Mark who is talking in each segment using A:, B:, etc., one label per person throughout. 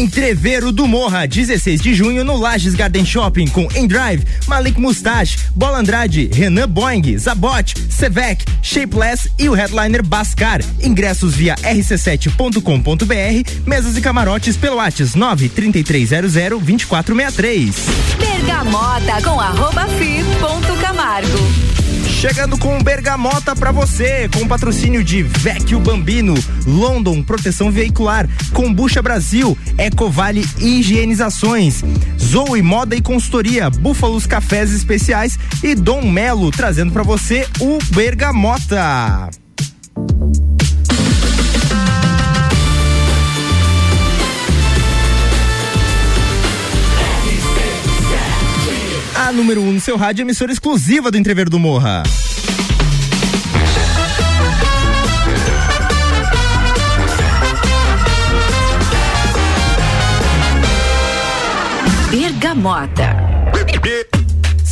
A: Entreveiro do Morra, 16 de junho no Lages Garden Shopping com Endrive, Malik Mustache, Bola Andrade, Renan Boing, Zabot, Sevec, Shapeless e o headliner Bascar. Ingressos via rc7.com.br, mesas e camarotes pelo WhatsApp 93300 2463.
B: Bergamota com arroba fi ponto Camargo.
A: Chegando com Bergamota para você, com patrocínio de Vecchio Bambino, London Proteção Veicular, Combucha Brasil, Ecovale Higienizações, Zoe Moda e Consultoria, Búfalos Cafés Especiais e Dom Melo, trazendo para você o Bergamota. A número 1 um no seu rádio, emissora exclusiva do Entrever do Morra.
B: Bergamota.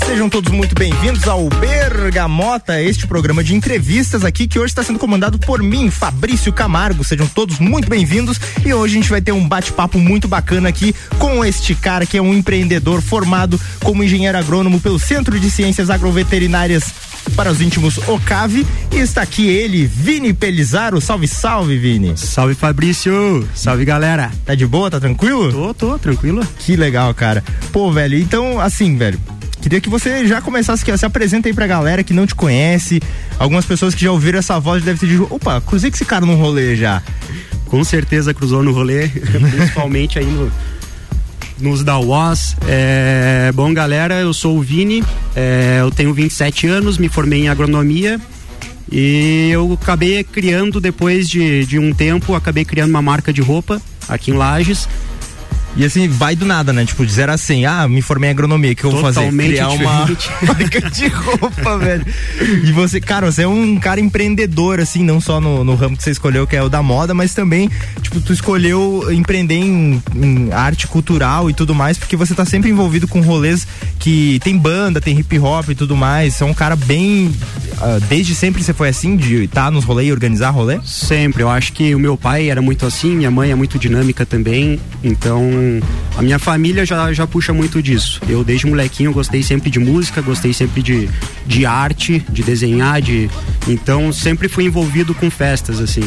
A: Sejam todos muito bem-vindos ao Bergamota, este programa de entrevistas aqui que hoje está sendo comandado por mim, Fabrício Camargo. Sejam todos muito bem-vindos e hoje a gente vai ter um bate-papo muito bacana aqui com este cara que é um empreendedor formado como engenheiro agrônomo pelo Centro de Ciências Agroveterinárias para os íntimos Ocave e está aqui ele, Vini Pelizaro. Salve, salve, Vini.
C: Salve, Fabrício. Salve, galera.
A: Tá de boa? Tá tranquilo?
C: Tô, tô, tranquilo.
A: Que legal, cara. Pô, velho, então, assim, velho, Queria que você já começasse aqui, ó, se apresenta aí pra galera que não te conhece. Algumas pessoas que já ouviram essa voz devem ter dito, opa, cruzei com esse cara num rolê já.
C: Com certeza cruzou no rolê, principalmente aí no, nos da UOS. É, bom, galera, eu sou o Vini, é, eu tenho 27 anos, me formei em agronomia e eu acabei criando, depois de, de um tempo, acabei criando uma marca de roupa aqui em Lages
A: e assim, vai do nada, né? Tipo, de 0 a 100. Ah, me formei em agronomia, o que eu vou fazer?
C: Criar
A: uma marca de roupa, velho. E você, cara, você é um cara empreendedor, assim, não só no, no, ramo que você escolheu, que é o da moda, mas também, tipo, tu escolheu empreender em, em arte cultural e tudo mais, porque você tá sempre envolvido com rolês que tem banda, tem hip hop e tudo mais. Você é um cara bem. Uh, desde sempre você foi assim, de estar tá nos rolês e organizar rolê?
C: Sempre. Eu acho que o meu pai era muito assim, minha mãe é muito dinâmica também. Então, a minha família já, já puxa muito disso. Eu, desde molequinho, gostei sempre de música, gostei sempre de, de arte, de desenhar, de. Então, sempre fui envolvido com festas, assim.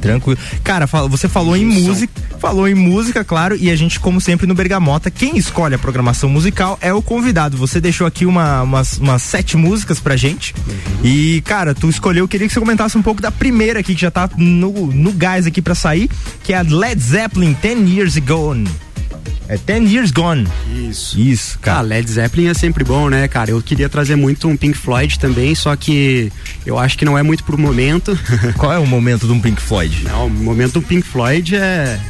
A: Tranquilo. Cara, você falou em música, falou em música, claro, e a gente, como sempre no Bergamota, quem escolhe a programação musical é o convidado. Você deixou aqui uma, umas, umas sete músicas pra gente. Uhum. E, cara, tu escolheu, eu queria que você comentasse um pouco da primeira aqui, que já tá no, no gás aqui pra sair, que é a Led Zeppelin 10 Years Ago. É Ten Years Gone.
C: Isso.
A: Isso, cara. Ah,
C: Led Zeppelin é sempre bom, né, cara? Eu queria trazer muito um Pink Floyd também, só que eu acho que não é muito pro momento.
A: Qual é o momento de um Pink Floyd?
C: Não, o momento do Pink Floyd é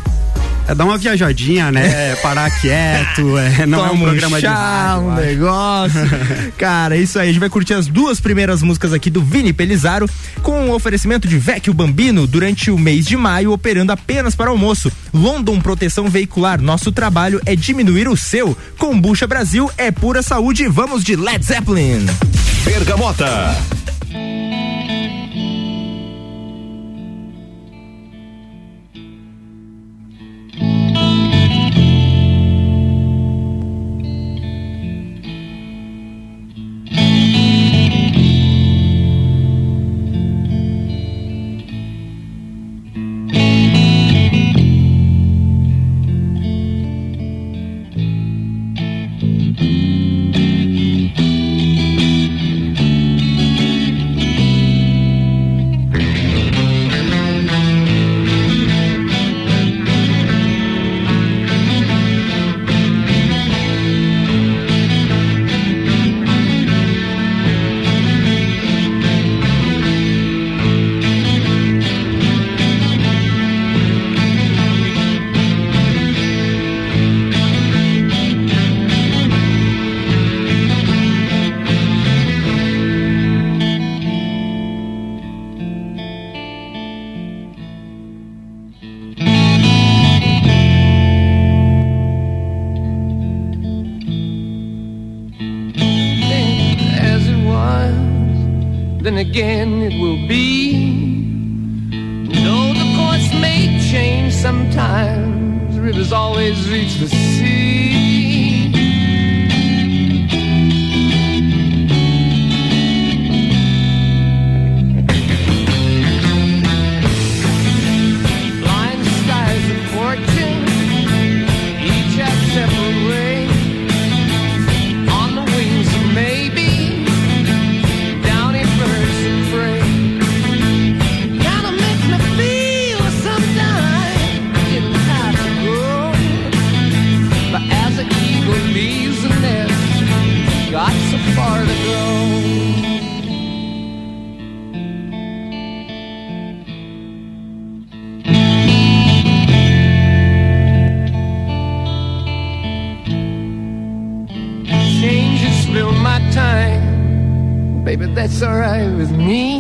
C: é dar uma viajadinha, né? É parar quieto, é, não Toma é um programa um chá, de rádio,
A: um negócio. Cara, isso aí. A gente vai curtir as duas primeiras músicas aqui do Vini Pelizaro com o oferecimento de Vecchio Bambino durante o mês de maio, operando apenas para almoço. London Proteção Veicular. Nosso trabalho é diminuir o seu. Combucha Brasil é pura saúde. Vamos de Led Zeppelin.
D: Bergamota.
E: That's alright with me.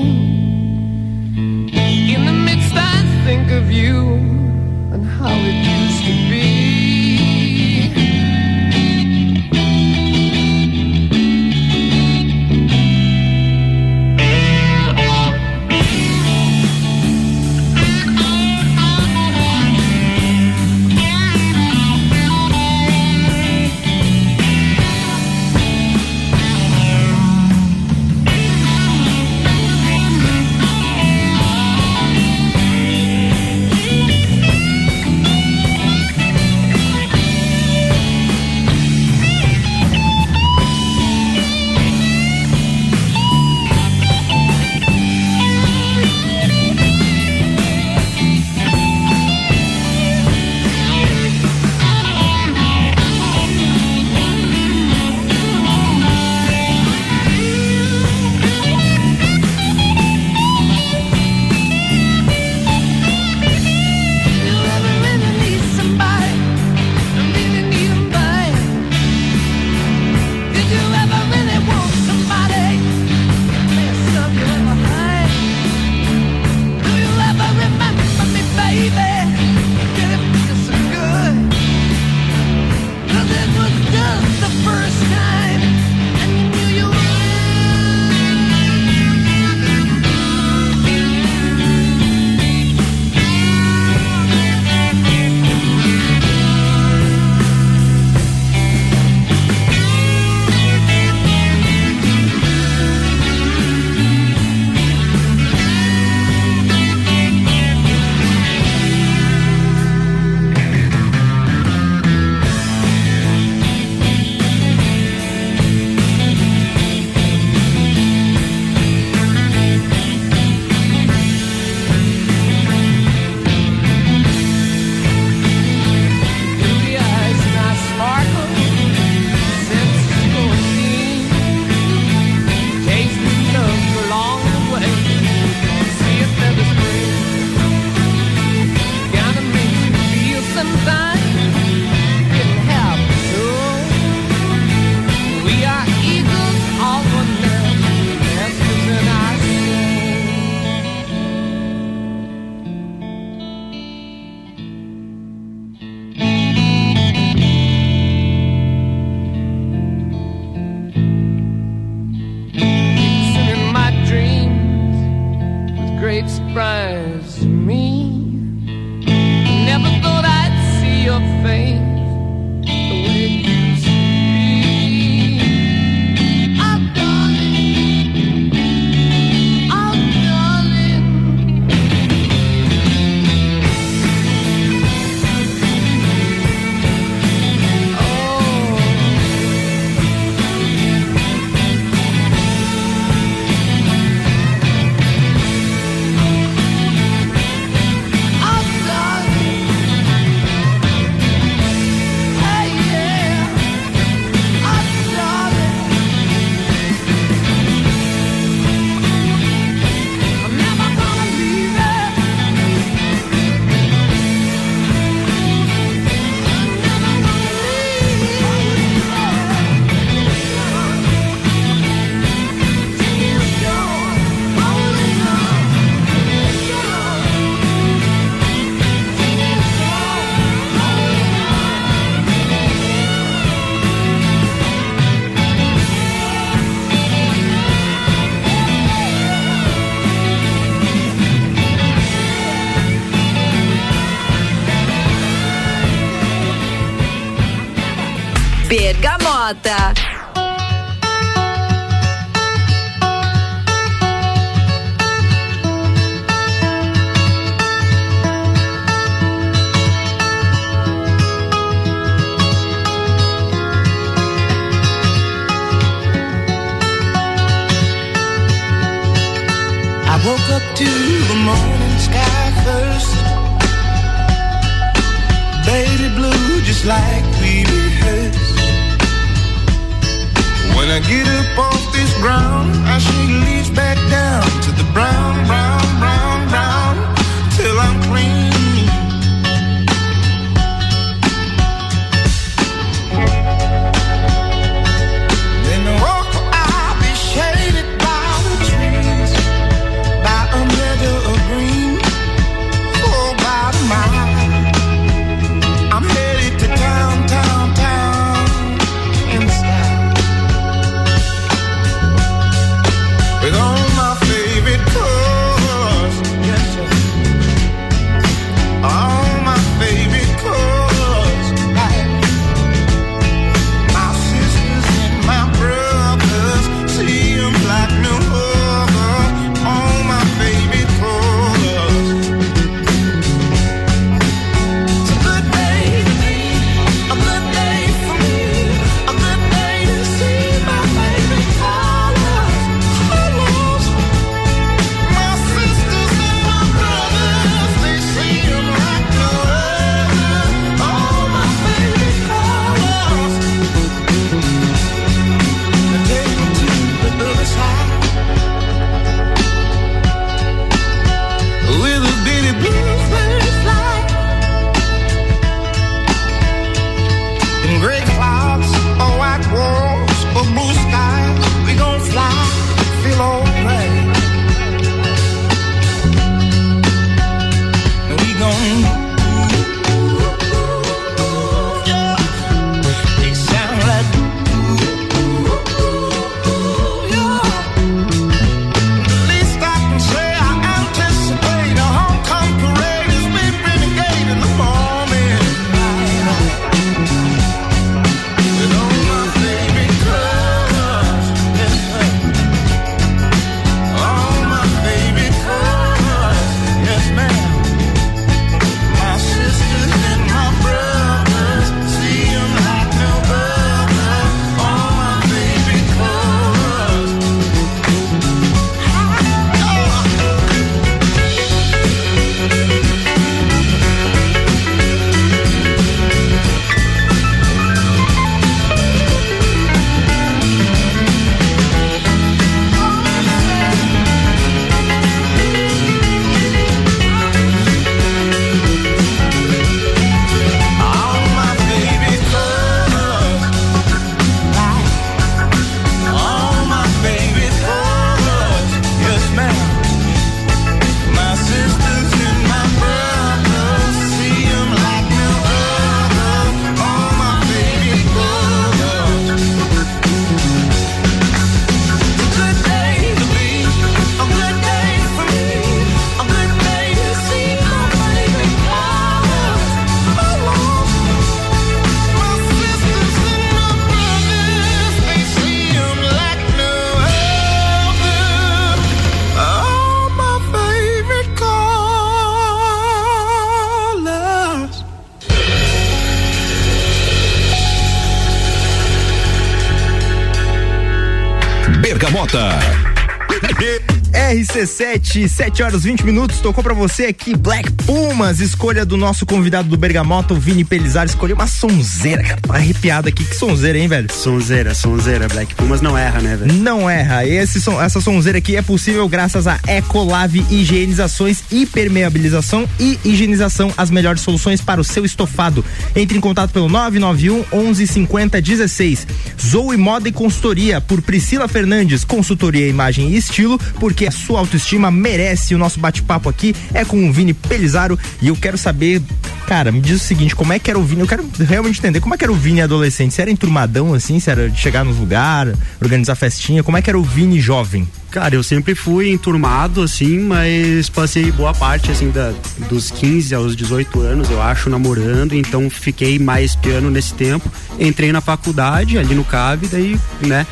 A: 17, 7 horas 20 minutos. Tocou para você aqui Black Pumas, escolha do nosso convidado do Bergamota, o Vini Pelizar. Escolheu uma sonzeira, cara. Arrepiado aqui. Que sonzeira, hein, velho?
C: Sonzeira, sonzeira. Black Pumas não erra, né, velho?
A: Não erra. Esse, essa sonzeira aqui é possível graças a Ecolave Higienizações, Hipermeabilização e Higienização. As melhores soluções para o seu estofado. Entre em contato pelo 991 11 16. Zoe Moda e Consultoria por Priscila Fernandes, consultoria imagem e estilo, porque a sua autoestima merece o nosso bate-papo aqui. É com o Vini Pelizaro e eu quero saber, cara, me diz o seguinte, como é que era o Vini? Eu quero realmente entender como é que era o Vini adolescente. Se era enturmadão assim, se era de chegar nos lugares, organizar festinha, como é que era o Vini jovem?
C: Cara, eu sempre fui enturmado, assim, mas passei boa parte, assim, da, dos 15 aos 18 anos, eu acho, namorando, então fiquei mais piano nesse tempo. Entrei na faculdade, ali no CAV, daí, né,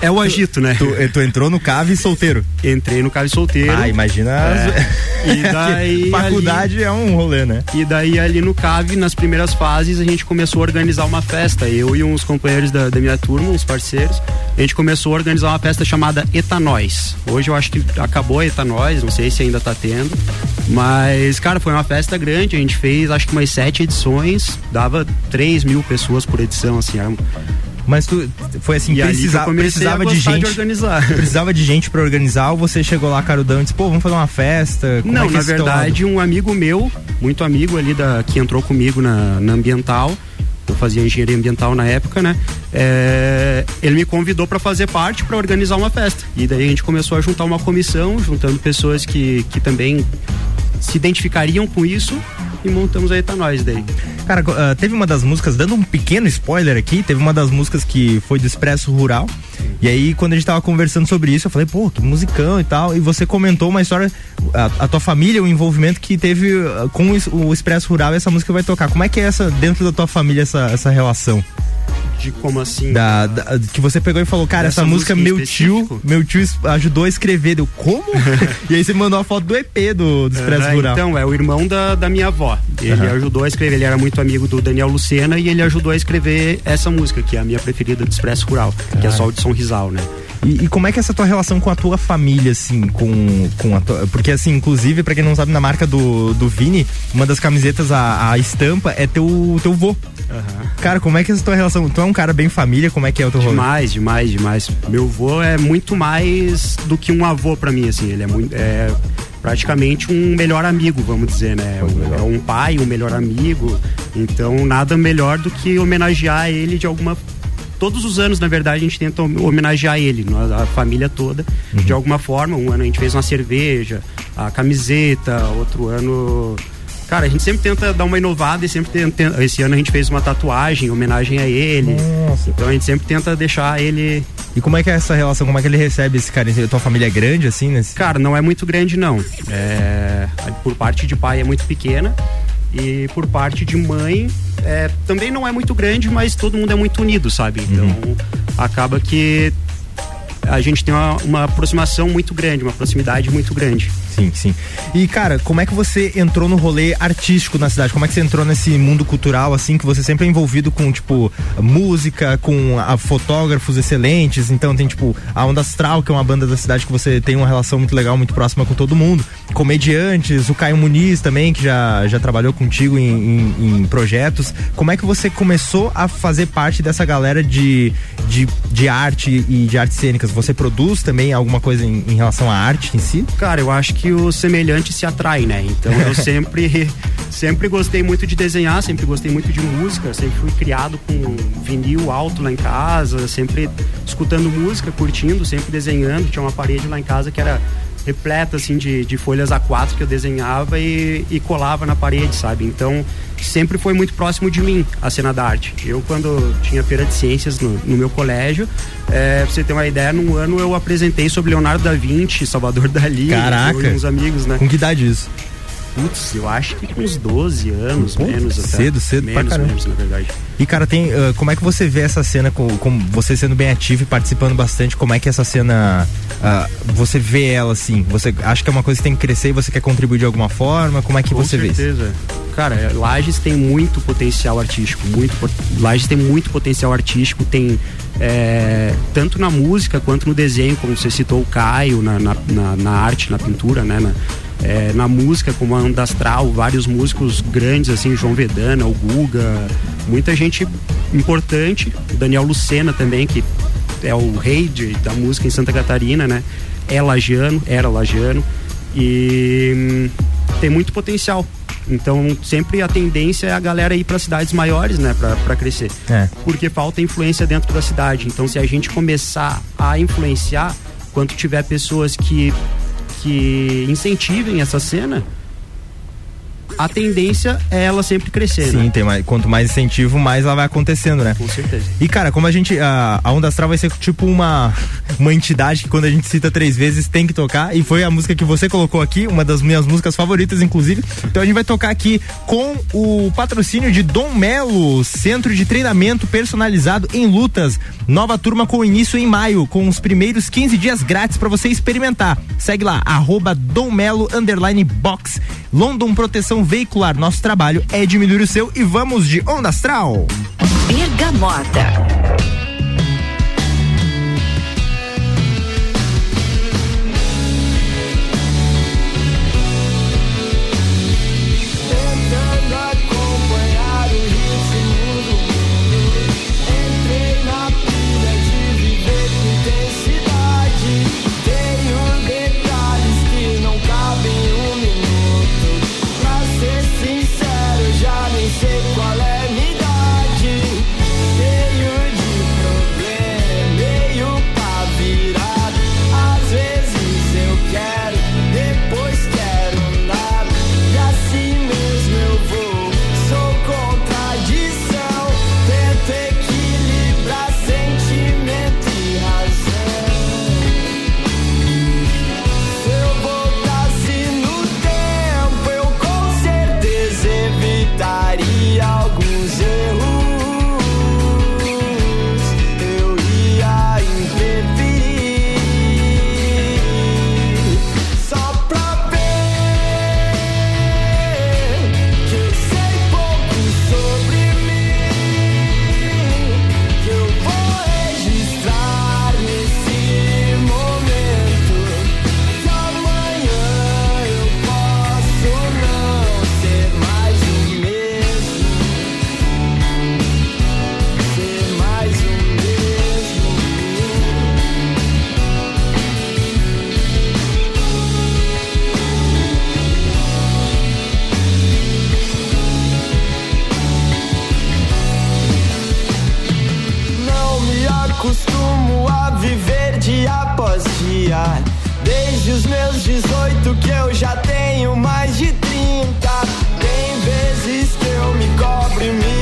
C: é o agito, né?
A: Tu, tu entrou no cave solteiro.
C: Entrei no CAV solteiro.
A: Ah, imagina.
C: É. E daí,
A: Faculdade é um rolê, né?
C: E daí ali no CAV, nas primeiras fases, a gente começou a organizar uma festa. Eu e uns companheiros da, da minha turma, uns parceiros, a gente começou a organizar uma festa chamada Etanóis. Hoje eu acho que acabou a Etanóis, não sei se ainda tá tendo. Mas, cara, foi uma festa grande, a gente fez acho que umas sete edições, dava 3 mil pessoas por edição, assim, era
A: Mas tu foi assim, precisa, precisava de gente.
C: organizar.
A: Precisava de gente pra organizar ou você chegou lá carudão e disse, pô, vamos fazer uma festa? Como
C: Não,
A: é
C: na
A: esse teu
C: verdade, um amigo meu, muito amigo ali da que entrou comigo na, na ambiental, eu fazia engenharia ambiental na época, né? É, ele me convidou para fazer parte para organizar uma festa. E daí a gente começou a juntar uma comissão, juntando pessoas que, que também se identificariam com isso e montamos a Etanóis daí.
A: Cara, ah, teve uma das músicas, dando um pequeno spoiler aqui, teve uma das músicas que foi do Expresso Rural. E aí, quando a gente tava conversando sobre isso, eu falei, pô, que musicão e tal. E você comentou uma história, a, a tua família, o envolvimento que teve ah, com o, es- o Expresso Rural e essa música vai tocar. Como é que é essa, dentro da tua família, essa, essa relação?
C: De como assim?
A: Da, da- que você pegou e falou, cara, essa música
C: música
A: meu tio,
C: específico?
A: meu tio ajudou a escrever. Deu, como? e aí você mandou a foto do EP do, do Expresso Rural.
C: Então, é o irmão da, da minha avó. Ele
A: Aham.
C: ajudou a escrever, ele era muito amigo do Daniel Lucena e ele ajudou a escrever essa música, que é a minha preferida do Expresso Rural, que é só o de São Rizal, né?
A: E, e como é que é essa tua relação com a tua família, assim, com, com a tua, Porque, assim, inclusive, pra quem não sabe, na marca do, do Vini, uma das camisetas, a, a estampa, é teu, teu vô. Cara, como é que é essa tua relação? Tu é um cara bem família, como é que é o teu rolê?
C: Demais, demais, demais. Meu avô é muito mais do que um avô pra mim, assim. Ele é muito. É praticamente um melhor amigo, vamos dizer, né? É um pai, um melhor amigo. Então, nada melhor do que homenagear ele de alguma. Todos os anos, na verdade, a gente tenta homenagear ele, a família toda, de alguma forma. Um ano a gente fez uma cerveja, a camiseta, outro ano. Cara, a gente sempre tenta dar uma inovada e sempre tenta. Esse ano a gente fez uma tatuagem em homenagem a ele.
A: Nossa.
C: Então a gente sempre tenta deixar ele.
A: E como é que é essa relação? Como é que ele recebe esse cara? A tua família é grande, assim, nesse...
C: Cara, não é muito grande, não. É, Por parte de pai é muito pequena. E por parte de mãe é, também não é muito grande, mas todo mundo é muito unido, sabe? Então acaba que a gente tem uma, uma aproximação muito grande, uma proximidade muito grande.
A: Sim, sim. E, cara, como é que você entrou no rolê artístico na cidade? Como é que você entrou nesse mundo cultural, assim, que você sempre é envolvido com, tipo, música, com a, fotógrafos excelentes? Então tem, tipo, a Onda Astral, que é uma banda da cidade que você tem uma relação muito legal, muito próxima com todo mundo. Comediantes, o Caio Muniz também, que já, já trabalhou contigo em, em- em projetos. Como é que você começou a fazer parte dessa galera de, de, de arte e de artes cênicas? Você produz também alguma coisa em, em relação à arte em si?
C: Cara, eu acho que o semelhante se atrai, né? Então eu sempre, sempre gostei muito de desenhar, sempre gostei muito de música, sempre fui criado com vinil alto lá em casa, sempre escutando música, curtindo, sempre desenhando. Tinha uma parede lá em casa que era repleta assim de, de folhas A4 que eu desenhava e, e colava na parede, sabe? Então sempre foi muito próximo de mim a cena da arte. Eu quando tinha feira de ciências no, no meu colégio, é, pra você ter uma ideia, num ano eu apresentei sobre Leonardo da Vinci, Salvador Dali,
A: Caraca!
C: uns amigos, né?
A: Com que idade isso?
C: Putz, eu acho que com uns 12 anos,
A: Pô,
C: menos até.
A: cedo, cedo pra
C: menos,
A: caramba.
C: menos, na verdade.
A: E cara, tem. ah, como é que você vê essa cena com, com você sendo bem ativo e participando bastante? Como é que essa cena. ah, você vê ela assim? Você acha que é uma coisa que tem que crescer e você quer contribuir de alguma forma? Como é que
C: Com
A: você vê isso?
C: certeza. Cara, é, Lages tem muito potencial artístico, muito Lages tem muito potencial artístico, tem é, tanto na música quanto no desenho, como você citou o Caio, na, na, na- na arte, na pintura, né? Na, é, na música, como a Onda Astral, vários músicos grandes, assim, João Vedana, o Guga, muita gente importante, o Daniel Lucena também, que é o rei de- da música em Santa Catarina, né? É lagiano, era lagiano e hum, tem muito potencial. Então, sempre a tendência é a galera ir para cidades maiores, né, para crescer.
A: É.
C: Porque falta influência dentro da cidade. Então, se a gente começar a influenciar, quando tiver pessoas que que incentivem essa cena, a tendência é ela sempre crescer,
A: Sim,
C: né?
A: tem mais, quanto mais incentivo, mais ela vai acontecendo, né?
C: Com certeza.
A: E cara, como a gente. A, a Onda Astral vai ser tipo uma, uma entidade que quando a gente cita três vezes tem que tocar. E foi a música que você colocou aqui, uma das minhas músicas favoritas, inclusive. Então a gente vai tocar aqui com o patrocínio de Dom Melo, Centro de Treinamento Personalizado em Lutas. Nova turma com início em maio, com os primeiros 15 dias grátis para você experimentar. Segue lá, arroba Dom Melo box. London Proteção Veicular. Nosso trabalho é diminuir o seu e vamos de Onda Astral.
B: Bergamota.
E: Acostumo a viver dia após dia. Desde os meus 18 que eu já tenho mais de 30. Tem vezes que eu me cobro e me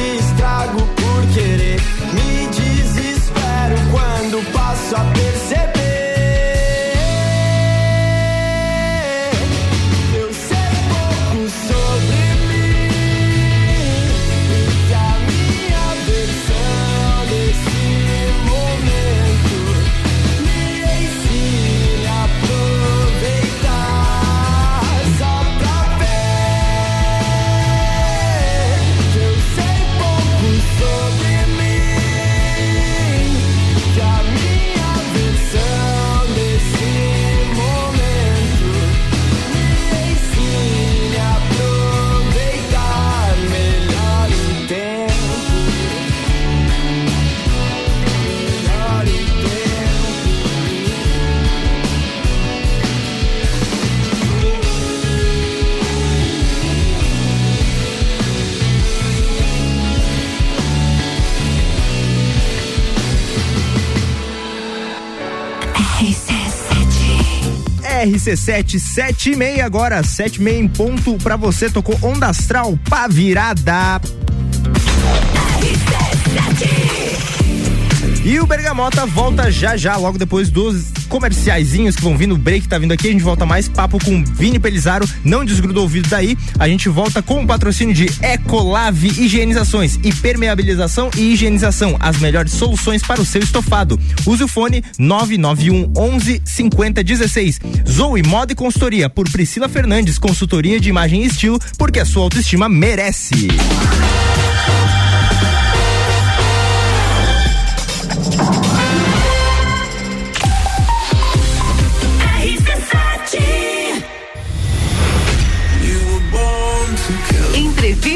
A: RC7 7 e meia agora, 7 e meia em ponto pra você, tocou Onda Astral pra virada. E o Bergamota volta já já, logo depois dos comerciaizinhos que vão vir no break, tá vindo aqui, a gente volta mais papo com Vini Pelizaro, não desgruda o ouvido daí, a gente volta com o patrocínio de Ecolave Higienizações e Permeabilização e Higienização, as melhores soluções para o seu estofado. Use o fone 991 11 50 16. Zoe Moda e Consultoria por Priscila Fernandes, consultoria de imagem e estilo, porque a sua autoestima merece.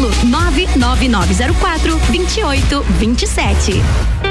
F: 99904 2827.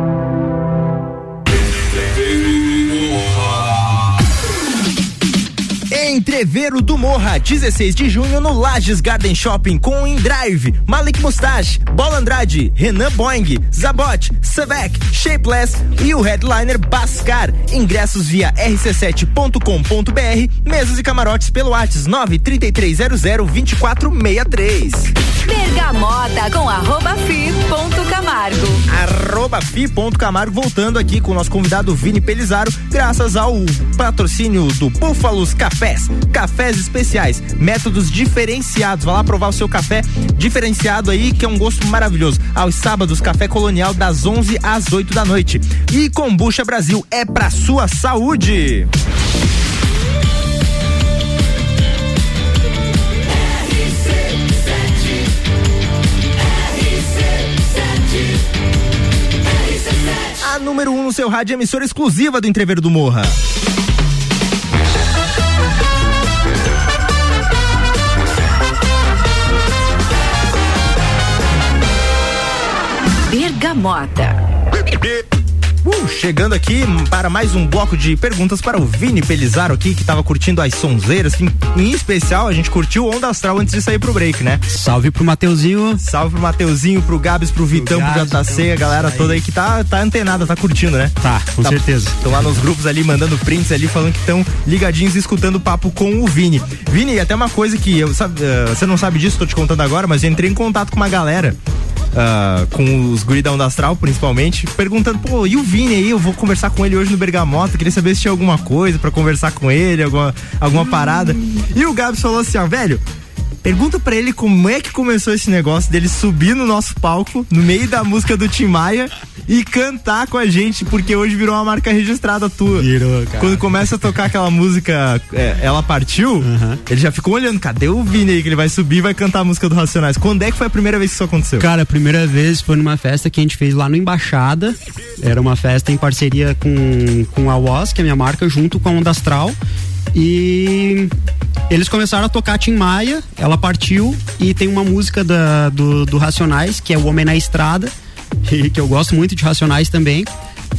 A: Entreveiro do Morra, 16 de junho no Lages Garden Shopping com Indrive, Malik Mustache, Bola Andrade, Renan Boing, Zabot, Savek, Shapeless e o headliner Bascar. Ingressos via rc7.com.br, mesas e camarotes pelo WhatsApp 93300 2463.
B: Bergamota com arroba fi ponto Camargo.
A: Arroba fi ponto Camargo voltando aqui com o nosso convidado Vini Pelizaro, graças ao patrocínio do Búfalos Cafés. Cafés especiais, métodos diferenciados. Vai lá provar o seu café diferenciado aí, que é um gosto maravilhoso. Aos sábados, café colonial das 11 às 8 da noite. E Combucha Brasil é pra sua saúde. A número 1 um no seu rádio, emissora exclusiva do Entreveiro do Morra.
B: Bergamota.
A: Uh, chegando aqui para mais um bloco de perguntas para o Vini Pelizaro aqui, que tava curtindo as sonzeiras. Em, em especial, a gente curtiu Onda Astral antes de sair pro break, né?
C: Salve pro Mateuzinho.
A: Salve pro Mateuzinho, pro Gabs, pro Vitão, pro,
C: Gabs,
A: JC,
C: então,
A: a galera
C: aí.
A: toda aí que tá, tá antenada, tá curtindo, né?
C: Tá, com certeza.
A: Estão lá nos grupos ali, mandando prints ali, falando que estão ligadinhos e escutando o papo com o Vini. Vini, até uma coisa que eu sabe, eh, você não sabe disso, tô te contando agora, mas eu entrei em contato com uma galera. Ah, com os guridão da Astral, principalmente, perguntando, pô, e o Vini aí? Eu vou conversar com ele hoje no Bergamota, queria saber se tinha alguma coisa pra conversar com ele, alguma, alguma parada. E o Gabs falou assim, ó, velho, Pergunta pra ele como é que começou esse negócio dele subir no nosso palco, no meio da música do Tim Maia, e cantar com a gente, porque hoje virou uma marca registrada tua.
C: Virou, cara.
A: Quando começa a tocar aquela música é, Ela Partiu, ele já ficou olhando, cadê o Vini aí que ele vai subir e vai cantar a música do Racionais? Quando é que foi a primeira vez que isso aconteceu?
C: Cara, a primeira vez foi numa festa que a gente fez lá no Embaixada. Era uma festa em parceria com, com a WOS, que é a minha marca, junto com a Onda Astral. E eles começaram a tocar Tim Maia, ela partiu, e tem uma música da, do, do Racionais, que é O Homem na Estrada, que eu gosto muito de Racionais também.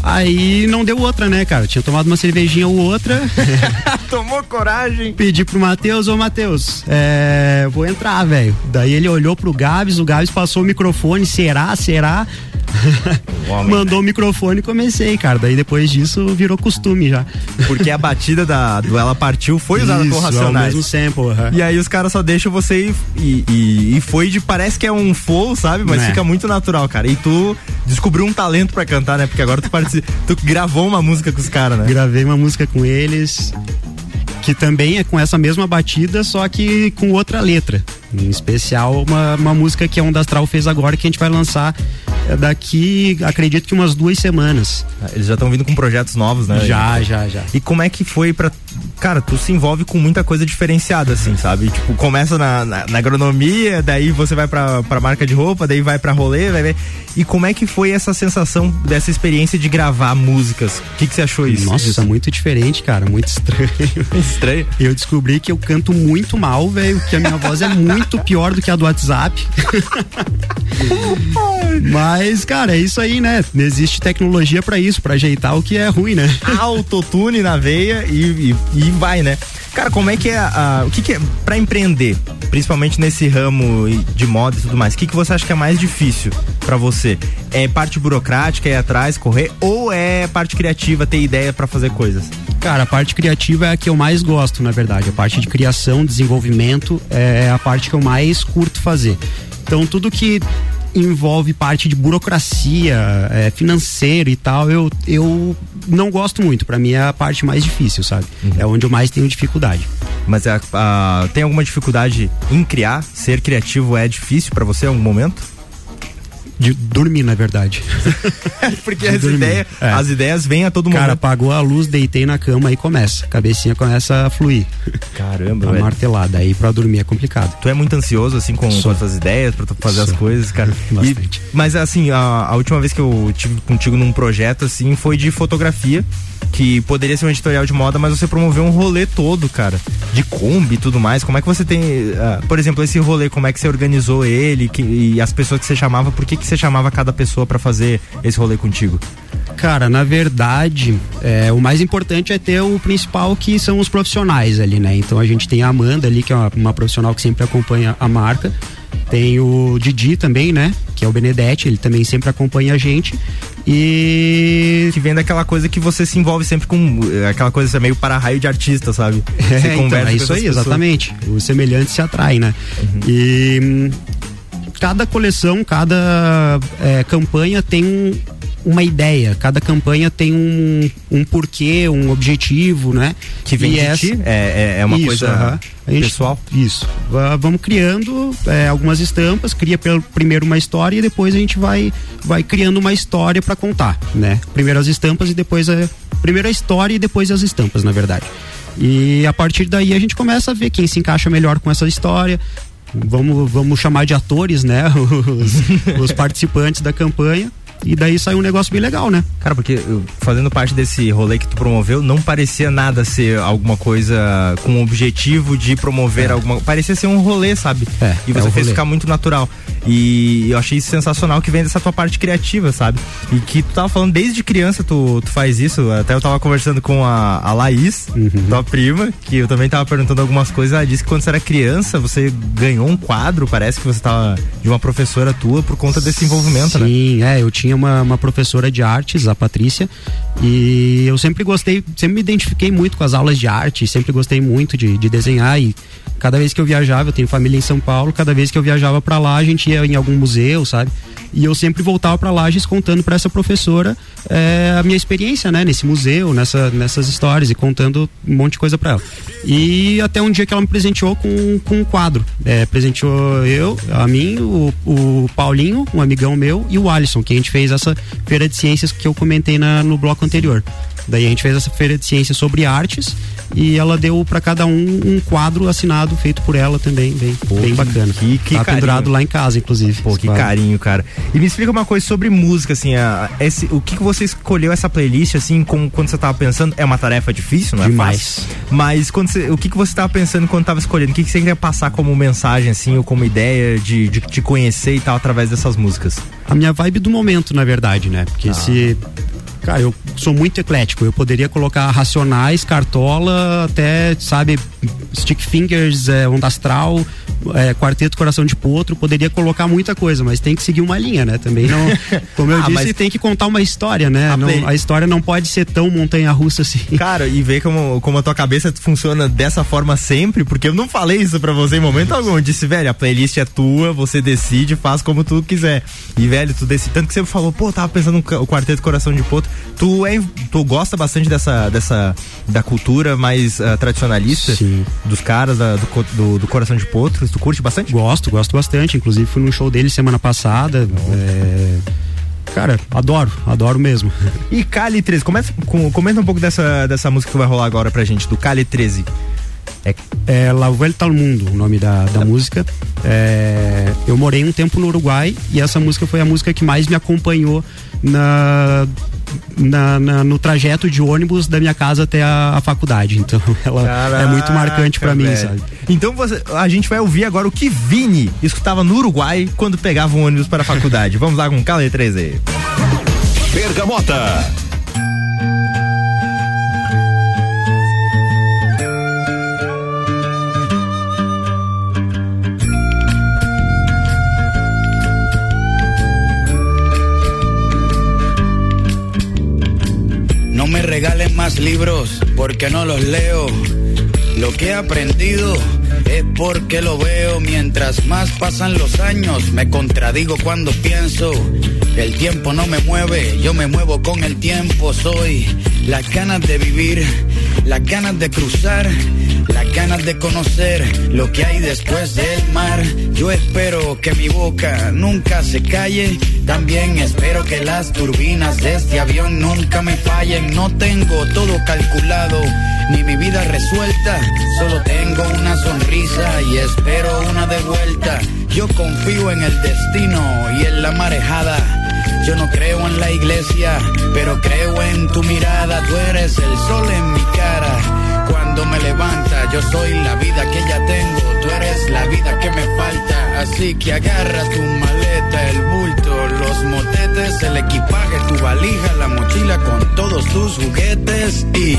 C: Aí não deu outra, né, cara? Tinha tomado uma cervejinha ou outra.
A: Tomou coragem.
C: Pedi pro Matheus, ô Matheus, é, vou entrar, velho. Daí ele olhou pro Gabs, o Gabs passou o microfone, será, será? Mandou o microfone e comecei, cara. Daí depois disso virou costume já.
A: Porque a batida da, do Ela Partiu foi usada por
C: é o
A: Racionais.
C: mesmo sample, aham.
A: E aí os caras só deixam você ir e, e, e foi de. Parece que é um flow, sabe? Mas
C: É.
A: fica muito natural, cara. E tu descobriu um talento pra cantar, né? Porque agora tu, tu gravou uma música com os caras, né?
C: Gravei uma música com eles, que também é com essa mesma batida, só que com outra letra. Em especial, uma, uma música que a Onda Astral fez agora, que a gente vai lançar é, daqui, acredito que umas duas semanas.
A: Eles já estão vindo com projetos novos, né?
C: Já, já, já.
A: E como é que foi pra. Cara, tu se envolve com muita coisa diferenciada, assim, sabe? Tipo, começa na, na, na agronomia, daí você vai pra, pra marca de roupa, daí vai pra rolê, vai ver. E como é que foi essa sensação dessa experiência de gravar músicas? O que, que você achou isso?
C: Nossa,
A: disso?
C: muito diferente, cara, muito estranho.
A: Estranho.
C: Eu descobri que eu canto muito mal, velho, que a minha voz é muito pior do que a do WhatsApp. Mas, cara, é isso aí, né? Existe tecnologia pra isso, pra ajeitar o que é ruim, né?
A: autotune na veia e, e, e vai, né? Cara, como é que é a, o que, que é pra empreender, principalmente nesse ramo de moda e tudo mais? O que, que você acha que é mais difícil pra você? É parte burocrática, ir atrás, correr, ou é parte criativa, ter ideia pra fazer coisas?
C: Cara, a parte criativa é a que eu mais gosto, na verdade. A parte de criação, desenvolvimento é a parte que eu mais curto fazer. Então, tudo que envolve parte de burocracia, é, financeiro e tal, eu, eu não gosto muito. Pra mim é a parte mais difícil, sabe? É onde eu mais tenho dificuldade.
A: Mas a- a- tem alguma dificuldade em criar? Ser criativo é difícil pra você em algum momento?
C: De dormir, na verdade.
A: Porque as ideias,
C: É.
A: as ideias vêm a todo
C: Cara,
A: momento.
C: apagou a luz, deitei na cama e começa. A cabecinha começa a fluir.
A: Caramba,
C: a
A: velho.
C: martelada. Aí pra dormir é complicado.
A: Tu é muito ansioso, assim, com, com as tuas ideias, pra tu fazer as
C: Sou.
A: coisas, cara. E-
C: Bastante.
A: mas, assim, a, a última vez que eu tive contigo num projeto, assim, foi de fotografia, que poderia ser um editorial de moda, mas você promoveu um rolê todo, cara. De Kombi e tudo mais. Como é que você tem. ah, por exemplo, esse rolê, como é que você organizou ele que- e as pessoas que você chamava, por que, que você chamava cada pessoa pra fazer esse rolê contigo?
C: Cara, na verdade, é, o mais importante é ter o principal que são os profissionais ali, né? Então a gente tem a Amanda ali, que é uma, uma profissional que sempre acompanha a marca. Tem o Didi também, né? Que é o Benedetti, ele também sempre acompanha a gente. E.
A: Que vem daquela coisa que você se envolve sempre com. eh, Aquela coisa meio para-raio de artista, sabe?
C: É,
A: Você
C: então, é
A: com
C: isso
A: essas
C: aí,
A: pessoas.
C: exatamente. Os semelhantes se atraem, né? E hum, cada coleção, cada é, campanha tem um- uma ideia, cada campanha tem um, um porquê, um objetivo, né?
A: Que vem
C: E
A: de
C: essa-
A: ti? É- é- é uma
C: Isso,
A: coisa.
C: A gente-
A: pessoal?
C: Isso. Va- Vamos criando é, algumas estampas, cria pelo, primeiro uma história e depois a gente vai, vai criando uma história para contar, né? Primeiro as estampas e depois a primeiro a história e depois as estampas, na verdade. E a partir daí a gente começa a ver quem se encaixa melhor com essa história. Vamos, vamos chamar de atores, né? Os, os participantes da campanha. E daí saiu um negócio bem legal, né?
A: Cara, porque fazendo parte desse rolê que tu promoveu, não parecia nada ser alguma coisa com o objetivo de promover alguma. Parecia ser um rolê, sabe?
C: É,
A: e
C: é
A: você
C: um
A: fez ficar muito natural. E eu achei isso sensacional que vem dessa tua parte criativa, sabe? E que tu tava falando desde criança, tu, tu faz isso. Até eu tava conversando com a, a Laís,
C: Uhum.
A: tua prima, que eu também tava perguntando algumas coisas. Ela disse que quando você era criança, você ganhou um quadro, parece que você tava de uma professora tua por conta desse envolvimento, né?
C: Sim, é, eu tinha uma, uma professora de artes, a Patrícia, e eu sempre gostei, sempre me identifiquei muito com as aulas de arte, sempre gostei muito de, de desenhar e cada vez que eu viajava, eu tenho família em São Paulo, cada vez que eu viajava pra lá, a gente ia em algum museu, sabe? E eu sempre voltava pra Lages contando pra essa professora é, a minha experiência, né, nesse museu, nessa, nessas histórias e contando um monte de coisa pra ela. E até um dia que ela me presenteou com, com um quadro. É, presenteou eu, a mim, o, o Paulinho, um amigão meu, e o Alisson, que a gente fez essa feira de ciências que eu comentei na, no bloco anterior. Daí a gente fez essa feira de ciências sobre artes e ela deu pra cada um um quadro assinado feito por ela também, bem, bem bacana.
A: Que, que
C: tá
A: carinho.
C: pendurado lá em casa, inclusive.
A: Pô, que
C: quadro.
A: carinho, cara. E me explica uma coisa sobre música, assim, a- esse, o que, que você escolheu essa playlist, assim, com, quando você tava pensando? É uma tarefa difícil, não é
C: Demais.
A: fácil? Mas quando você, o que, que você tava pensando quando tava escolhendo? O que, que você queria passar como mensagem, assim, ou como ideia de, de te conhecer e tal, através dessas músicas?
C: a minha vibe do momento, na verdade, né? Porque
A: Ah.
C: se. Cara, eu sou muito eclético. Eu poderia colocar Racionais, Cartola, até, sabe, Stick Fingers, é, Onda Astral, é, Quarteto Coração de Potro. Poderia colocar muita coisa, mas tem que seguir uma linha, né? Também não. Como eu
A: Ah,
C: disse,
A: mas-
C: tem que contar uma história, né?
A: A
C: Não-
A: play-
C: a história não pode ser tão montanha-russa assim.
A: Cara, e ver como, como a tua cabeça funciona dessa forma sempre, porque eu não falei isso pra você em momento algum. Eu disse, velho, a playlist é tua, você decide, faz como tu quiser. E, velho, tu decide. Tanto que você falou, pô, tava pensando no Quarteto Coração de Poto. Tu, é, tu gosta bastante dessa, dessa da cultura mais ah, tradicionalista?
C: Sim.
A: Dos caras da- do, do, do Coração de Potro? Tu curte bastante?
C: Gosto, gosto bastante. Inclusive fui num show dele semana passada. é, Cara, adoro, adoro mesmo.
A: E Cali 13, começa, com- comenta um pouco dessa, dessa música que vai rolar agora pra gente, do Cali 13.
C: É La Vuelta ao Mundo, o nome da, da música. É, eu morei um tempo no Uruguai e essa música foi a música que mais me acompanhou na, na- na- no trajeto de ônibus da minha casa até a, a faculdade. Então ela é muito marcante pra mim,
A: velho.
C: sabe?
A: Então você- a gente vai ouvir agora o que Vini escutava no Uruguai quando pegava um ônibus para a faculdade. Vamos lá com o Cali 13.
D: Bergamota.
G: Regalen más libros porque no los leo. Lo que he aprendido es porque lo veo. Mientras más pasan los años, me contradigo cuando pienso. El tiempo no me mueve, yo me muevo con el tiempo. Soy las ganas de vivir, las ganas de cruzar, las ganas de conocer lo que hay después del mar. Yo espero que mi boca nunca se calle. También espero que las turbinas de este avión nunca me fallen. No tengo todo calculado, ni mi vida resuelta. Solo tengo una sonrisa y espero una de vuelta. Yo confío en el destino y en la marejada. Yo no creo en la iglesia, pero creo en tu mirada. Tú eres el sol en mi cara. Cuando me levanta, yo soy la vida que ya tengo. Tú eres la vida que me falta. Así que agarra tu maleta, el bulto, los motetes, el equipaje, tu valija, la mochila con todos tus juguetes y.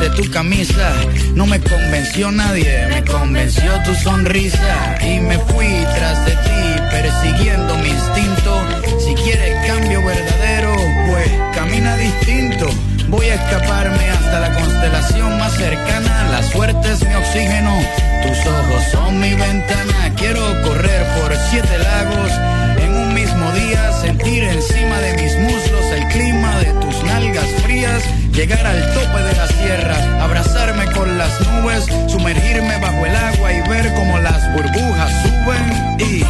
H: de tu camisa. No me convenció nadie, me convenció tu sonrisa y me fui tras de ti persiguiendo mi instinto. Si quieres cambio verdadero, pues camina distinto. Voy a escaparme hasta la constelación más cercana. La suerte es mi oxígeno, tus ojos son mi ventana. Quiero correr por siete lagos en un mismo día, sentir encima de mis muslos clima de tus nalgas frías, llegar al tope de la sierra, abrazarme con las nubes, sumergirme bajo el agua y ver cómo las burbujas suben y...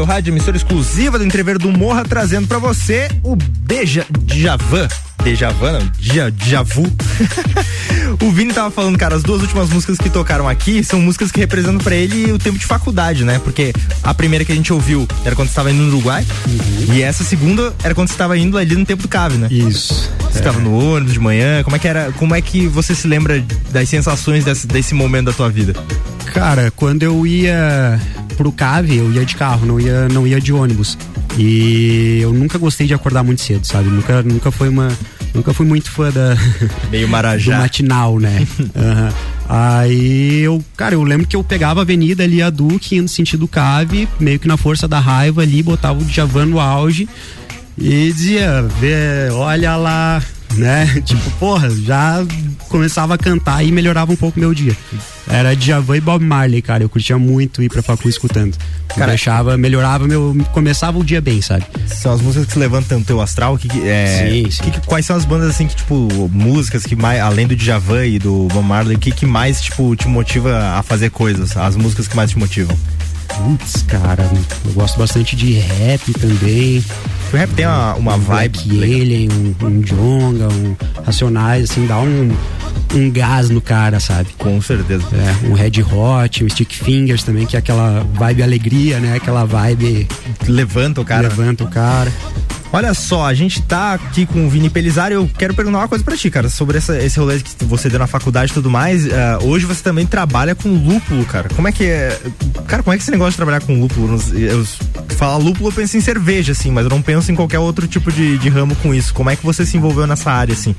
I: seu
A: rádio, emissora exclusiva do Entrever do Morra, trazendo pra você o Deja Djavan. Dejavan, não, Dja, Djavu. o Vini tava falando, cara, as duas últimas músicas que tocaram aqui são músicas que representam pra ele o tempo de faculdade, né? Porque a primeira que a gente ouviu era quando você tava indo no Uruguai, e essa segunda era quando você tava indo ali no tempo do Cave, né?
C: Isso.
A: Você
C: É.
A: tava no ônibus de manhã, como é que era, como é que você se lembra das sensações desse, desse momento da tua vida?
C: Cara, quando eu ia pro cave, eu ia de carro, não ia, não ia de ônibus. E eu nunca gostei de acordar muito cedo, sabe? Nunca, nunca foi uma. Nunca fui muito fã da.
A: Meio marajá.
C: do matinal, né? Aham. Aí eu, cara, eu lembro que eu pegava a avenida ali, a Duque, indo sentido cave, meio que na força da raiva ali, botava o Djavan no auge e dizia, vê, olha lá, né? Tipo, porra, já começava a cantar e melhorava um pouco o meu dia. Era Djavan e Bob Marley, cara. Eu curtia muito ir pra facu escutando.
A: Cara,
C: Deixava, melhorava meu. Começava o dia bem, sabe?
A: São as músicas que levantam o teu astral? Que, que- é,
C: Sim, sim.
A: que- quais são as bandas assim que, tipo, músicas que mais, além do Djavan e do Bob Marley, o que, que mais, tipo, te motiva a fazer coisas? As músicas que mais te motivam?
C: Putz, cara, eu gosto bastante de rap também.
A: O rap tem uma, uma
C: um
A: vibe.
C: Black Alien, um, um Jonga, um Racionais, assim, dá um, um gás no cara, sabe?
A: Com certeza.
C: É, um Red Hot, um Stick Fingers também, que é aquela vibe alegria, né? Aquela vibe.
A: Levanta o cara.
C: Levanta o cara.
A: Olha só, a gente tá aqui com o Vini Pelizar eu quero perguntar uma coisa pra ti, cara, sobre essa- esse rolê que você deu na faculdade e tudo mais. ah, hoje você também trabalha com lúpulo, cara. Como é que é. Cara, como é que esse negócio de trabalhar com lúpulo? Eu, falar lúpulo, eu penso em cerveja, assim, mas eu não penso em qualquer outro tipo de, de ramo com isso. Como é que você se envolveu nessa área, assim?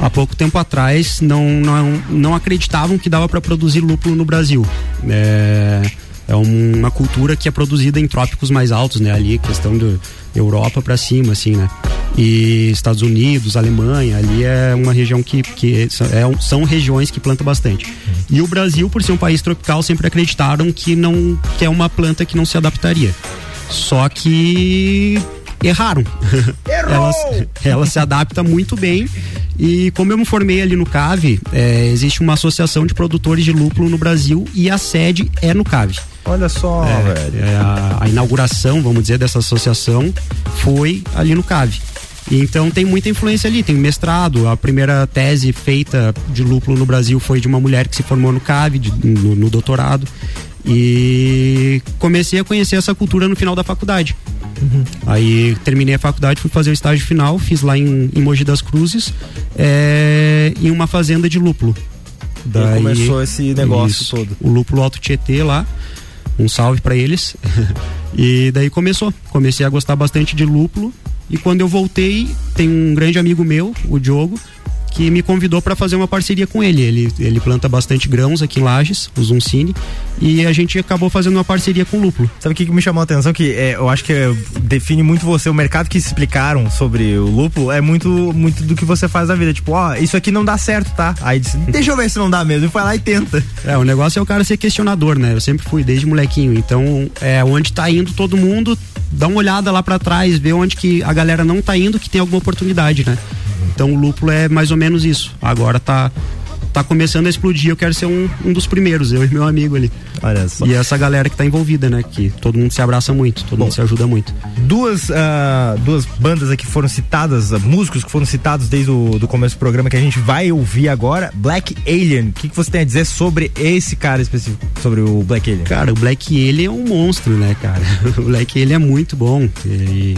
C: Há pouco tempo atrás não, não, não acreditavam que dava para produzir lúpulo no Brasil. É, é um- uma cultura que é produzida em trópicos mais altos, né? Ali, questão da Europa para cima, assim, né? E Estados Unidos, Alemanha, ali é uma região que, que são- é são regiões que plantam bastante. E o Brasil, por ser um país tropical, sempre acreditaram que não que é uma planta que não se adaptaria. Só que erraram. ela, ela se adapta muito bem. E como eu me formei ali no CAVE, é, existe uma associação de produtores de lúpulo no Brasil e a sede é no CAVE.
A: Olha só,
C: É,
A: velho.
C: é, a, a inauguração, vamos dizer, dessa associação foi ali no CAVE. E Então tem muita influência ali, tem mestrado. A primeira tese feita de lúpulo no Brasil foi de uma mulher que se formou no CAVE, de- no, no doutorado. E comecei a conhecer essa cultura no final da faculdade. Aí terminei a faculdade, fui fazer o estágio final, fiz lá em, em Mogi das Cruzes, é, em uma fazenda de lúpulo.
A: aí começou esse negócio todo.
C: O lúpulo Alto Tietê lá. Um salve pra eles. e daí começou. Comecei a gostar bastante de lúpulo. E quando eu voltei, tem um grande amigo meu, o Diogo, que me convidou para fazer uma parceria com ele. ele. Ele planta bastante grãos aqui em Lages, o Zuncini, e a gente acabou fazendo uma parceria com o lúpulo.
A: Sabe o que, que me chamou a atenção? Que é, eu acho que é, define muito você. O mercado que explicaram sobre o lúpulo é muito, muito do que você faz na vida. Tipo, ó, isso aqui não dá certo, tá? Aí disse, deixa eu ver se não dá mesmo. E vai lá e tenta.
C: É, o negócio é o cara ser questionador, né? Eu sempre fui desde molequinho. Então, é onde tá indo todo mundo, dá uma olhada lá pra trás, vê onde que a galera não tá indo, que tem alguma oportunidade, né? Então o lúpulo é mais ou menos isso. Agora tá tá começando a explodir, eu quero ser um, um dos primeiros, eu e meu amigo ali.
A: Olha só.
C: E essa galera que tá envolvida, né? Que todo mundo se abraça muito, todo mundo se ajuda muito.
A: Duas, ah, duas bandas aqui foram citadas, ah, músicos que foram citados desde o do começo do programa que a gente vai ouvir agora. Black Alien. O que, que você tem a dizer sobre esse cara específico, sobre o Black Alien?
C: Cara, o Black ele é um monstro, né, cara? O Black ele é muito bom. E,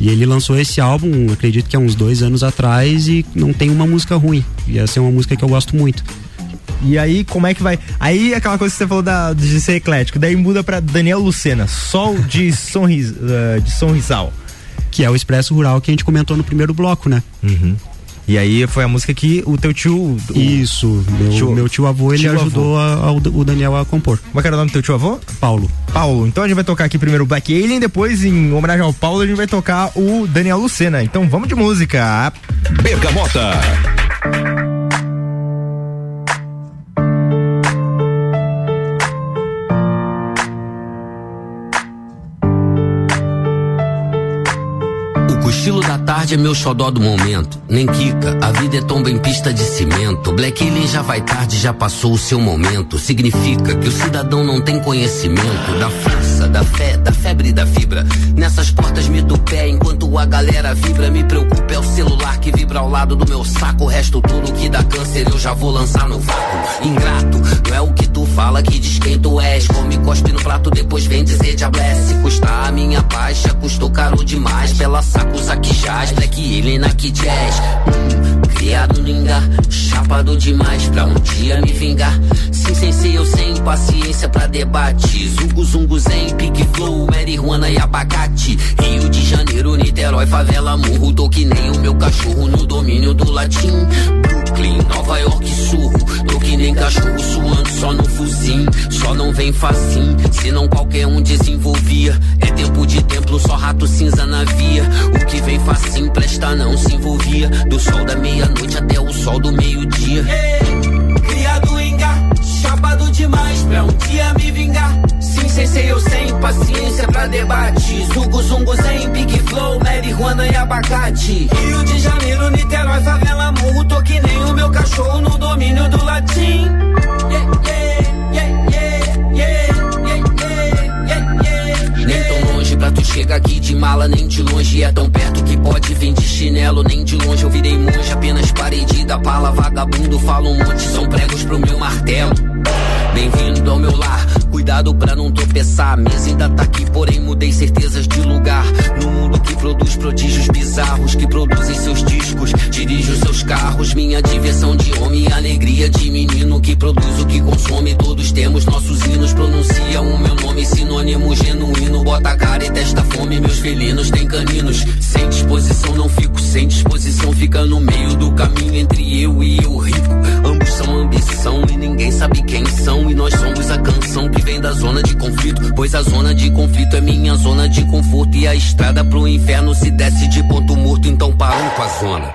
C: e ele lançou esse álbum, acredito que há uns dois anos atrás, e não tem uma música ruim. E essa é uma música que eu gosto muito.
A: E aí, como é que vai? Aí, aquela coisa que você falou da, de ser eclético, daí muda pra Daniel Lucena, Sol de, Sonris, ah, de Sonrisal.
C: Que é o Expresso Rural que a gente comentou no primeiro bloco, né?
A: Uhum. E aí foi a música que o teu tio. o-
C: Isso, meu
A: Tio-
C: meu tio avô, ele
A: tio
C: ajudou a- ao- o Daniel a compor.
A: Como é que era o nome do teu tio avô?
C: Paulo.
A: Paulo. Então a gente vai tocar aqui primeiro o Black Alien, depois, em homenagem ao Paulo, a gente vai tocar o Daniel Lucena. Então vamos de música.
J: Bergamota.
K: Tarde é meu xodó do momento. Nem quica, a vida é tomba em pista de cimento. Black Alien já vai tarde, já passou o seu momento. Significa que o cidadão não tem conhecimento da força, da fé, da febre e da fibra. Nessas portas me do pé enquanto a galera vibra. Me preocupa é o celular que vibra ao lado do meu saco. O resto tudo que dá câncer eu já vou lançar no vácuo. Ingrato, não é o que tu fala que diz quem tu és. Come, cospe no prato, depois vem dizer diablesse. Custar a minha baixa, custou caro demais. Pela sacos aqui jaz, Black Alien aqui jazz. Hum, criado no chapado demais pra um dia me vingar. Sim, sensei, eu sem paciência pra debate. Zungo, zungo, zen, pique flow, marihuana e abacate. Rio de Janeiro, Niterói, favela, murro. Tô que nem o meu cachorro no domínio do latim. Brooklyn, Nova York, surro. Tô que nem cachorro suando só no fuzim. Só não vem facinho, senão qualquer um desenvolvia. É tempo de templo, só rato cinza na via. O que vem facinho, presta não se envolvia. Do sol da meia-noite até o sol do meio-dia. Criado em chapado demais pra um dia me vingar. Sim, sensei, eu sem paciência pra debate. Zungo, zungo, zen, big flow, marihuana e abacate. Rio de Janeiro, Niterói, favela, murro. Tô que nem o meu cachorro no domínio do latim. Yeah, yeah, yeah, Nem tão longe pra tu chegar aqui de mala, nem de longe. É tão perto que pode vir de chinelo, nem de longe eu virei monge. Apenas parede da pala, vagabundo, fala um monte. São pregos pro meu martelo. Bem-vindo ao meu lar. Cuidado pra não tropeçar. A mesa ainda tá aqui, porém mudei certezas de lugar. No mundo que produz prodígios bizarros, que produzem seus discos, dirijo seus carros. Minha diversão de homem, alegria de menino que produz o que consome. Todos temos nossos hinos, pronuncia o meu nome, sinônimo genuíno. Bota a cara e testa fome. Meus felinos têm caninos. Sem disposição, não fico sem disposição. Fica no meio do caminho entre eu e eu rico. Ambos são ambição e ninguém sabe quem são. E nós somos a canção que vem da zona de conflito. Pois a zona de conflito é minha zona de conforto. E a estrada pro inferno se desce de ponto morto. Então param com a zona.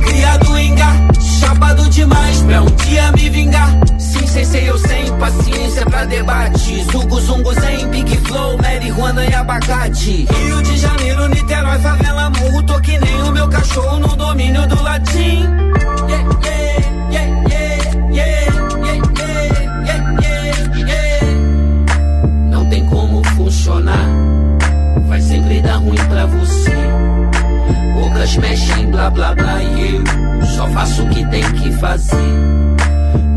K: Criado em Gá, chapado demais pra um dia me vingar. Sim, sensei, eu sem paciência pra debate. Zungo, zungo, zen, big flow, marihuana e abacate. Rio de Janeiro, Niterói, favela, murro. Tô que nem o meu cachorro no domínio do latim. Yeah, dar ruim pra você. Bocas mexem, blá blá blá e eu só faço o que tem que fazer.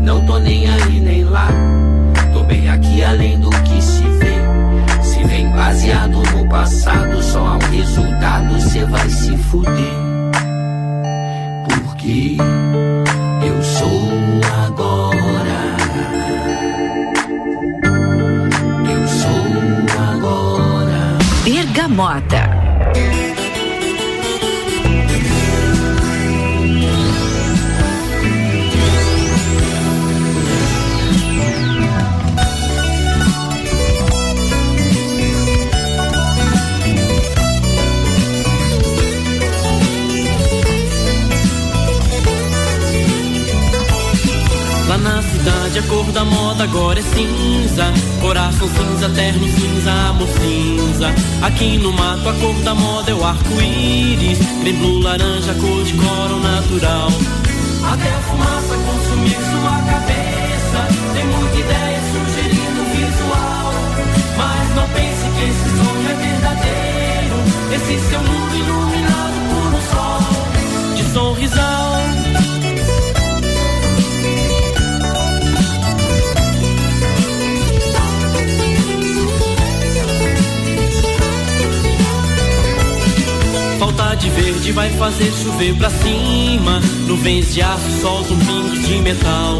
K: Não tô nem aí nem lá, tô bem aqui além do que se vê. Se vem baseado no passado, só há um resultado, cê vai se fuder. Porque
L: out there. Coração cinza, terno cinza, amor cinza. Aqui no mato a cor da moda é o arco-íris. Bem laranja, cor de coral natural. Até a fumaça consumir sua cabeça. Tem muita ideia sugerindo visual. Mas não pense que esse sonho é verdadeiro. Esse seu mundo iluminado por um sol de sorrisal. De verde vai fazer chover pra cima. Nuvens de aço soltam pingos de metal.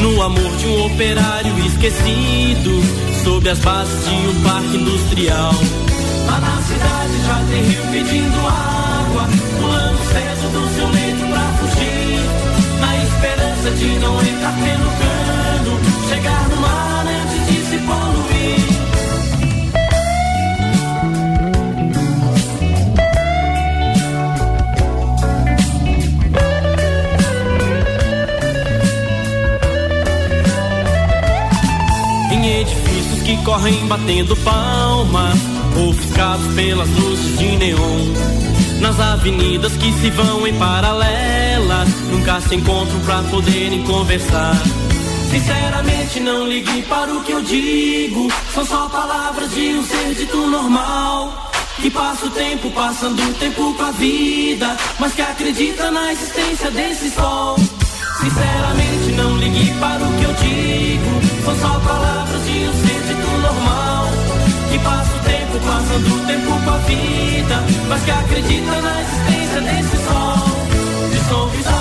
L: No amor de um operário esquecido. Sob as bases de um parque industrial. Lá na cidade já tem rio pedindo água. Pulando cedo do seu leito pra fugir. Na esperança de não entrar pelo cano. Chegar no mar antes de se poluir. Correm batendo palma, ofuscados pelas luzes de neon. Nas avenidas que se vão em paralelas, nunca se encontram pra poderem conversar. Sinceramente, não ligue para o que eu digo, são só palavras de um ser dito normal. Que passa o tempo passando o tempo com a vida, mas que acredita na existência desse sol. Sinceramente, não ligue para o que eu digo. São só palavras de um ser dito normal. Que passa o tempo passando o tempo com a vida, mas que acredita na existência desse sol de sorrisal.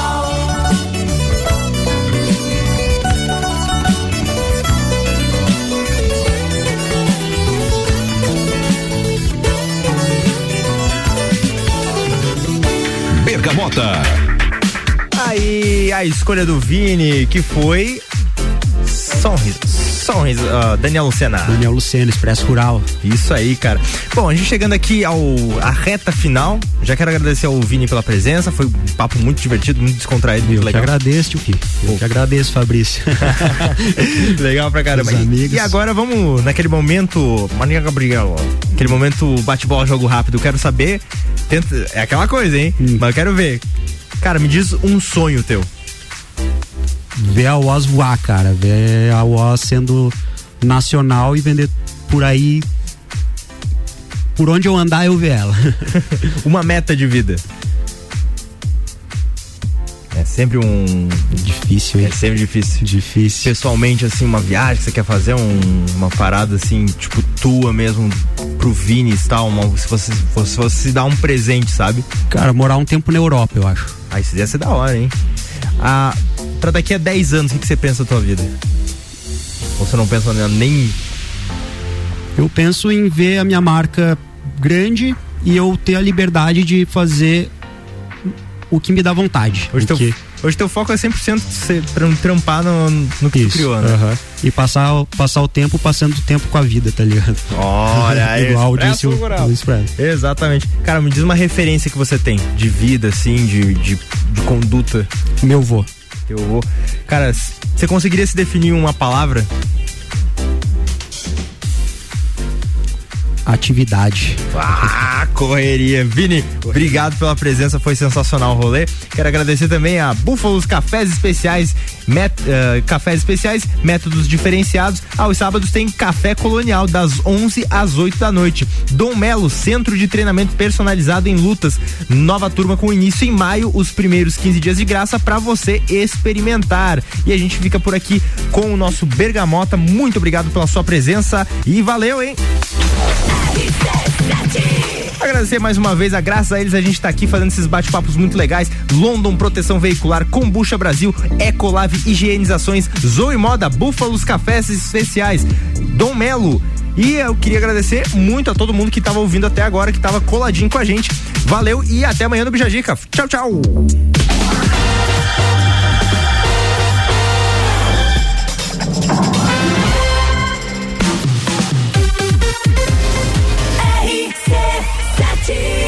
J: Bergamota.
A: Aí a escolha do Vini, que foi Sonris, Sonris, uh, Daniel Lucena.
C: Daniel Lucena, Expresso Rural.
A: Isso aí, cara. Bom, a gente chegando aqui ao a reta final, já quero agradecer ao Vini pela presença, foi um papo muito divertido, muito descontraído, muito
C: Eu
A: legal.
C: te agradeço, tio. Eu te agradeço, Fabrício.
A: Legal pra caramba. E,
C: amigos.
A: e agora vamos naquele momento, Maninha Gabriel, aquele momento bate-bola, jogo rápido. Quero saber, tenta, é aquela coisa, hein?
C: Hum.
A: Mas eu quero ver. Cara, me diz um sonho teu.
C: Ver a UOS voar, cara. Ver a UOS sendo nacional e vender por aí. Por onde eu andar, eu ver ela.
A: Uma meta de vida. É sempre um.
C: Difícil, hein?
A: É sempre difícil.
C: Difícil.
A: Pessoalmente, assim, uma viagem que você quer fazer, um- uma parada assim, tipo, tua mesmo, pro Vini e tal, uma- se você se dar um presente, sabe?
C: Cara, morar um tempo na Europa, eu acho.
A: Aí isso ia ser da hora, hein? Ah, pra daqui a 10 anos, o que, que você pensa da tua vida? Ou você não pensa nem.
C: Eu penso em ver a minha marca grande e eu ter a liberdade de fazer o que me dá vontade.
A: Hoje, teu,
C: Porque-
A: hoje teu foco é 100% ser, tram- trampar no, no que
C: Isso,
A: criou, né?
C: aham. E passar, o- passar o tempo passando o tempo com a vida, tá ligado?
A: Olha.
C: Igual disse o. Luiz.
A: Exatamente. Cara, me diz uma referência que você tem de vida, assim, de, de, de conduta.
C: Meu vô.
A: Eu vou. Cara, você conseguiria se definir uma palavra?
C: Atividade.
A: Ah, correria. Vini, obrigado pela presença, foi sensacional o rolê. Quero agradecer também a Búfalos Cafés Especiais, met- eh, cafés especiais, métodos diferenciados. Aos sábados tem café colonial das 11 às 8 da noite. Dom Melo, centro de treinamento personalizado em lutas. Nova turma com início em maio, os primeiros 15 dias de graça para você experimentar. E a gente fica por aqui com o nosso Bergamota. Muito obrigado pela sua presença e valeu, hein? Agradecer mais uma vez, a graças a eles a gente tá aqui fazendo esses bate-papos muito legais. London Proteção Veicular, Combucha Brasil, Ecolave Higienizações, Zoe Moda, Búfalos Cafés Especiais, Dom Melo. E eu queria agradecer muito a todo mundo que tava ouvindo até agora, que tava coladinho com a gente. Valeu e até amanhã no Bijagica. Tchau, tchau. T.